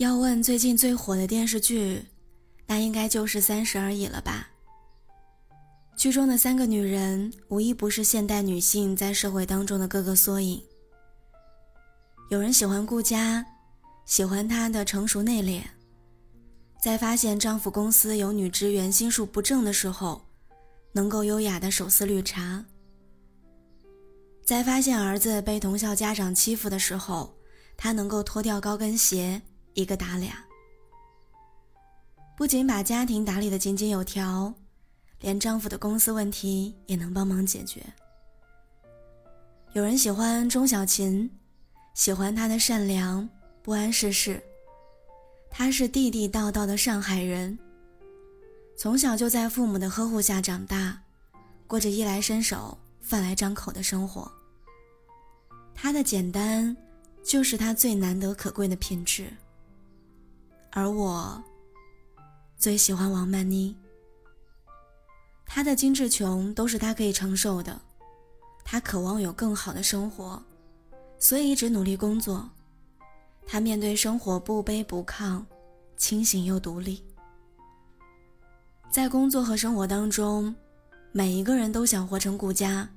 要问最近最火的电视剧，那应该就是《三十而已》了吧？剧中的三个女人，无一不是现代女性在社会当中的各个缩影。有人喜欢顾佳，喜欢她的成熟内敛，在发现丈夫公司有女职员心术不正的时候，能够优雅的手撕绿茶；在发现儿子被同校家长欺负的时候，她能够脱掉高跟鞋。一个打俩，不仅把家庭打理的井井有条，连丈夫的公司问题也能帮忙解决。有人喜欢钟小琴，喜欢她的善良、不谙世事。她是地地道道的上海人，从小就在父母的呵护下长大，过着衣来伸手、饭来张口的生活。她的简单，就是她最难得可贵的品质。而我最喜欢王曼妮，她的精致穷都是她可以承受的，她渴望有更好的生活，所以一直努力工作。她面对生活不卑不亢，清醒又独立。在工作和生活当中，每一个人都想活成顾家，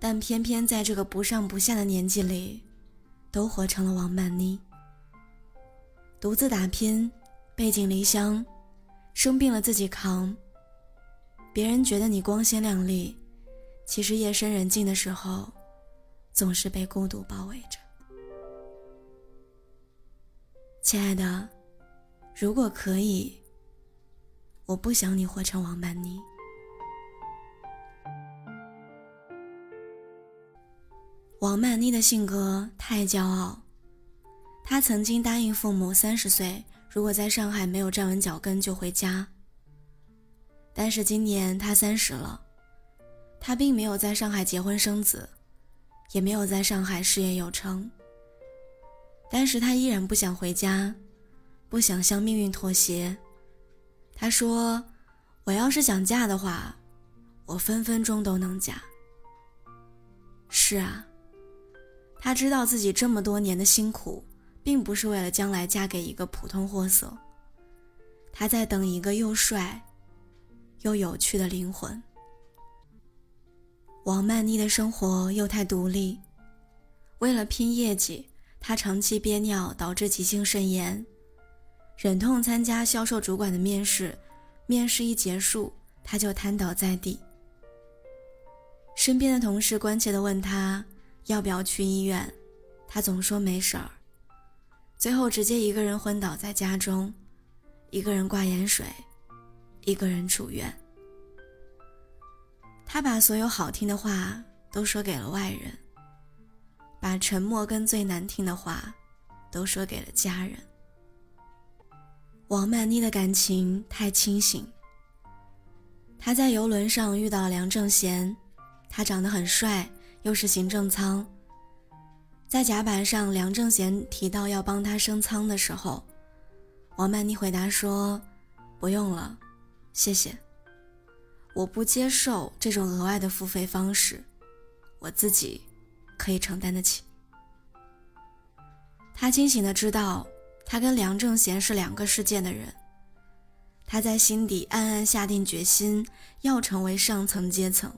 但偏偏在这个不上不下的年纪里，都活成了王曼妮。独自打拼，背井离乡，生病了自己扛。别人觉得你光鲜亮丽，其实夜深人静的时候，总是被孤独包围着。亲爱的，如果可以，我不想你活成王曼妮。王曼妮的性格太骄傲。他曾经答应父母，三十岁如果在上海没有站稳脚跟就回家。但是今年他三十了，他并没有在上海结婚生子，也没有在上海事业有成。但是他依然不想回家，不想向命运妥协。他说：“我要是想嫁的话，我分分钟都能嫁。”是啊，他知道自己这么多年的辛苦。并不是为了将来嫁给一个普通货色，他在等一个又帅又有趣的灵魂。王曼妮的生活又太独立，为了拼业绩，她长期憋尿导致急性肾炎，忍痛参加销售主管的面试，面试一结束，她就瘫倒在地。身边的同事关切地问她要不要去医院，她总说没事儿。最后直接一个人昏倒在家中，一个人挂盐水，一个人住院。他把所有好听的话都说给了外人，把沉默跟最难听的话都说给了家人。王曼妮的感情太清醒。她在游轮上遇到了梁正贤，他长得很帅，又是行政舱。在甲板上，梁正贤提到要帮他升舱的时候，王曼妮回答说：“不用了，谢谢。我不接受这种额外的付费方式，我自己可以承担得起。”他清醒的知道，他跟梁正贤是两个世界的人。他在心底暗暗下定决心要成为上层阶层，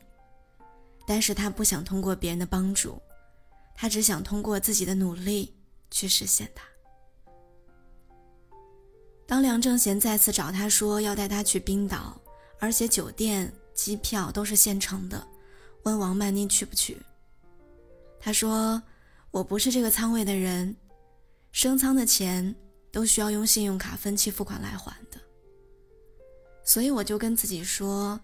但是他不想通过别人的帮助。他只想通过自己的努力去实现它。当梁正贤再次找他说要带他去冰岛，而且酒店、机票都是现成的，问王曼妮去不去？他说：“我不是这个仓位的人，升舱的钱都需要用信用卡分期付款来还的。所以我就跟自己说，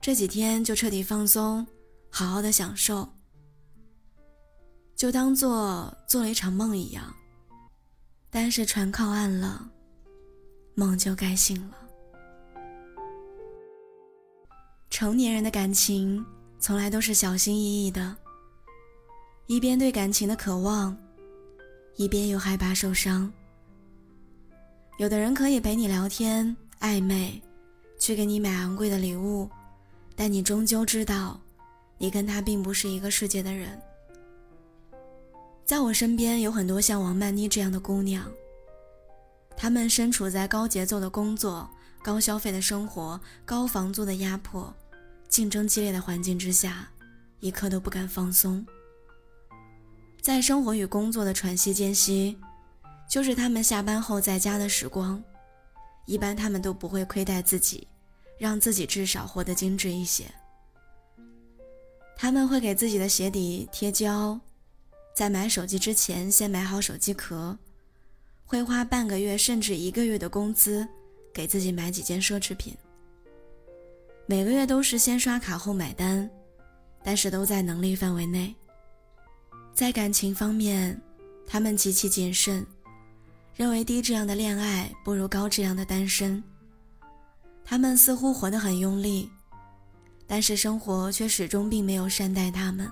这几天就彻底放松，好好的享受。”就当做做了一场梦一样，但是船靠岸了，梦就该醒了。成年人的感情从来都是小心翼翼的，一边对感情的渴望，一边又害怕受伤。有的人可以陪你聊天暧昧，去给你买昂贵的礼物，但你终究知道，你跟他并不是一个世界的人。在我身边有很多像王曼妮这样的姑娘，她们身处在高节奏的工作、高消费的生活、高房租的压迫、竞争激烈的环境之下，一刻都不敢放松。在生活与工作的喘息间隙，就是他们下班后在家的时光。一般他们都不会亏待自己，让自己至少活得精致一些。他们会给自己的鞋底贴胶，在买手机之前先买好手机壳。会花半个月甚至一个月的工资，给自己买几件奢侈品。每个月都是先刷卡后买单，但是都在能力范围内。在感情方面，他们极其谨慎，认为低质量的恋爱不如高质量的单身。他们似乎活得很用力，但是生活却始终并没有善待他们。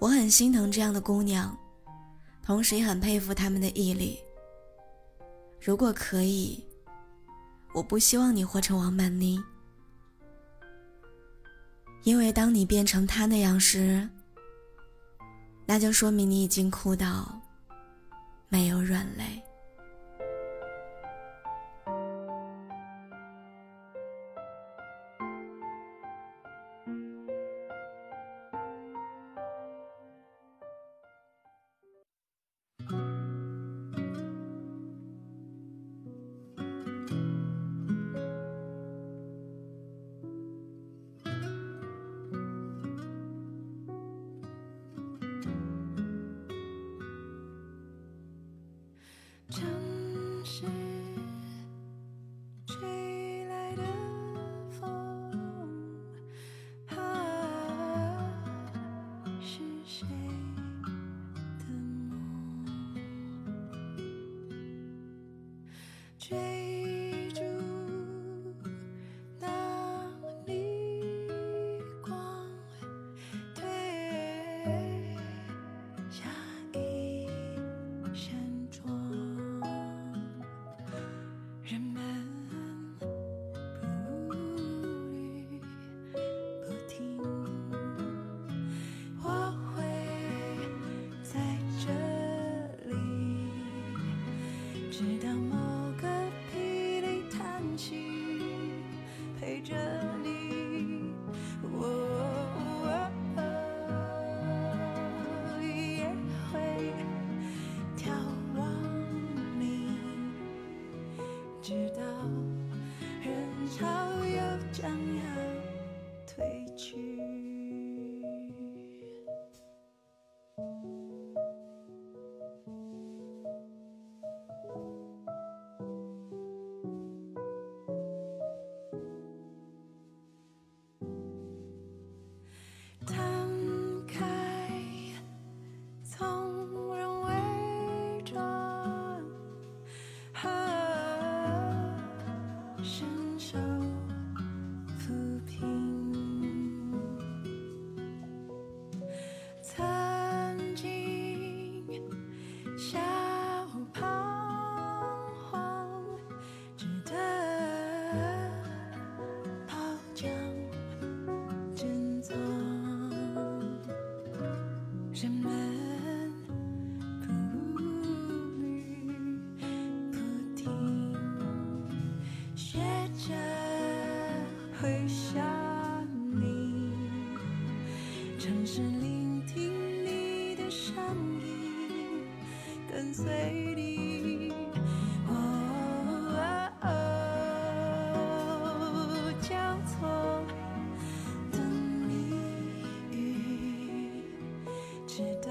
我很心疼这样的姑娘。同时也很佩服他们的毅力。如果可以，我不希望你活成王曼妮，因为当你变成她那样时，那就说明你已经哭到没有软肋。change. 想你，尝试聆听你的声音，跟随你，哦，交错的谜语，直到。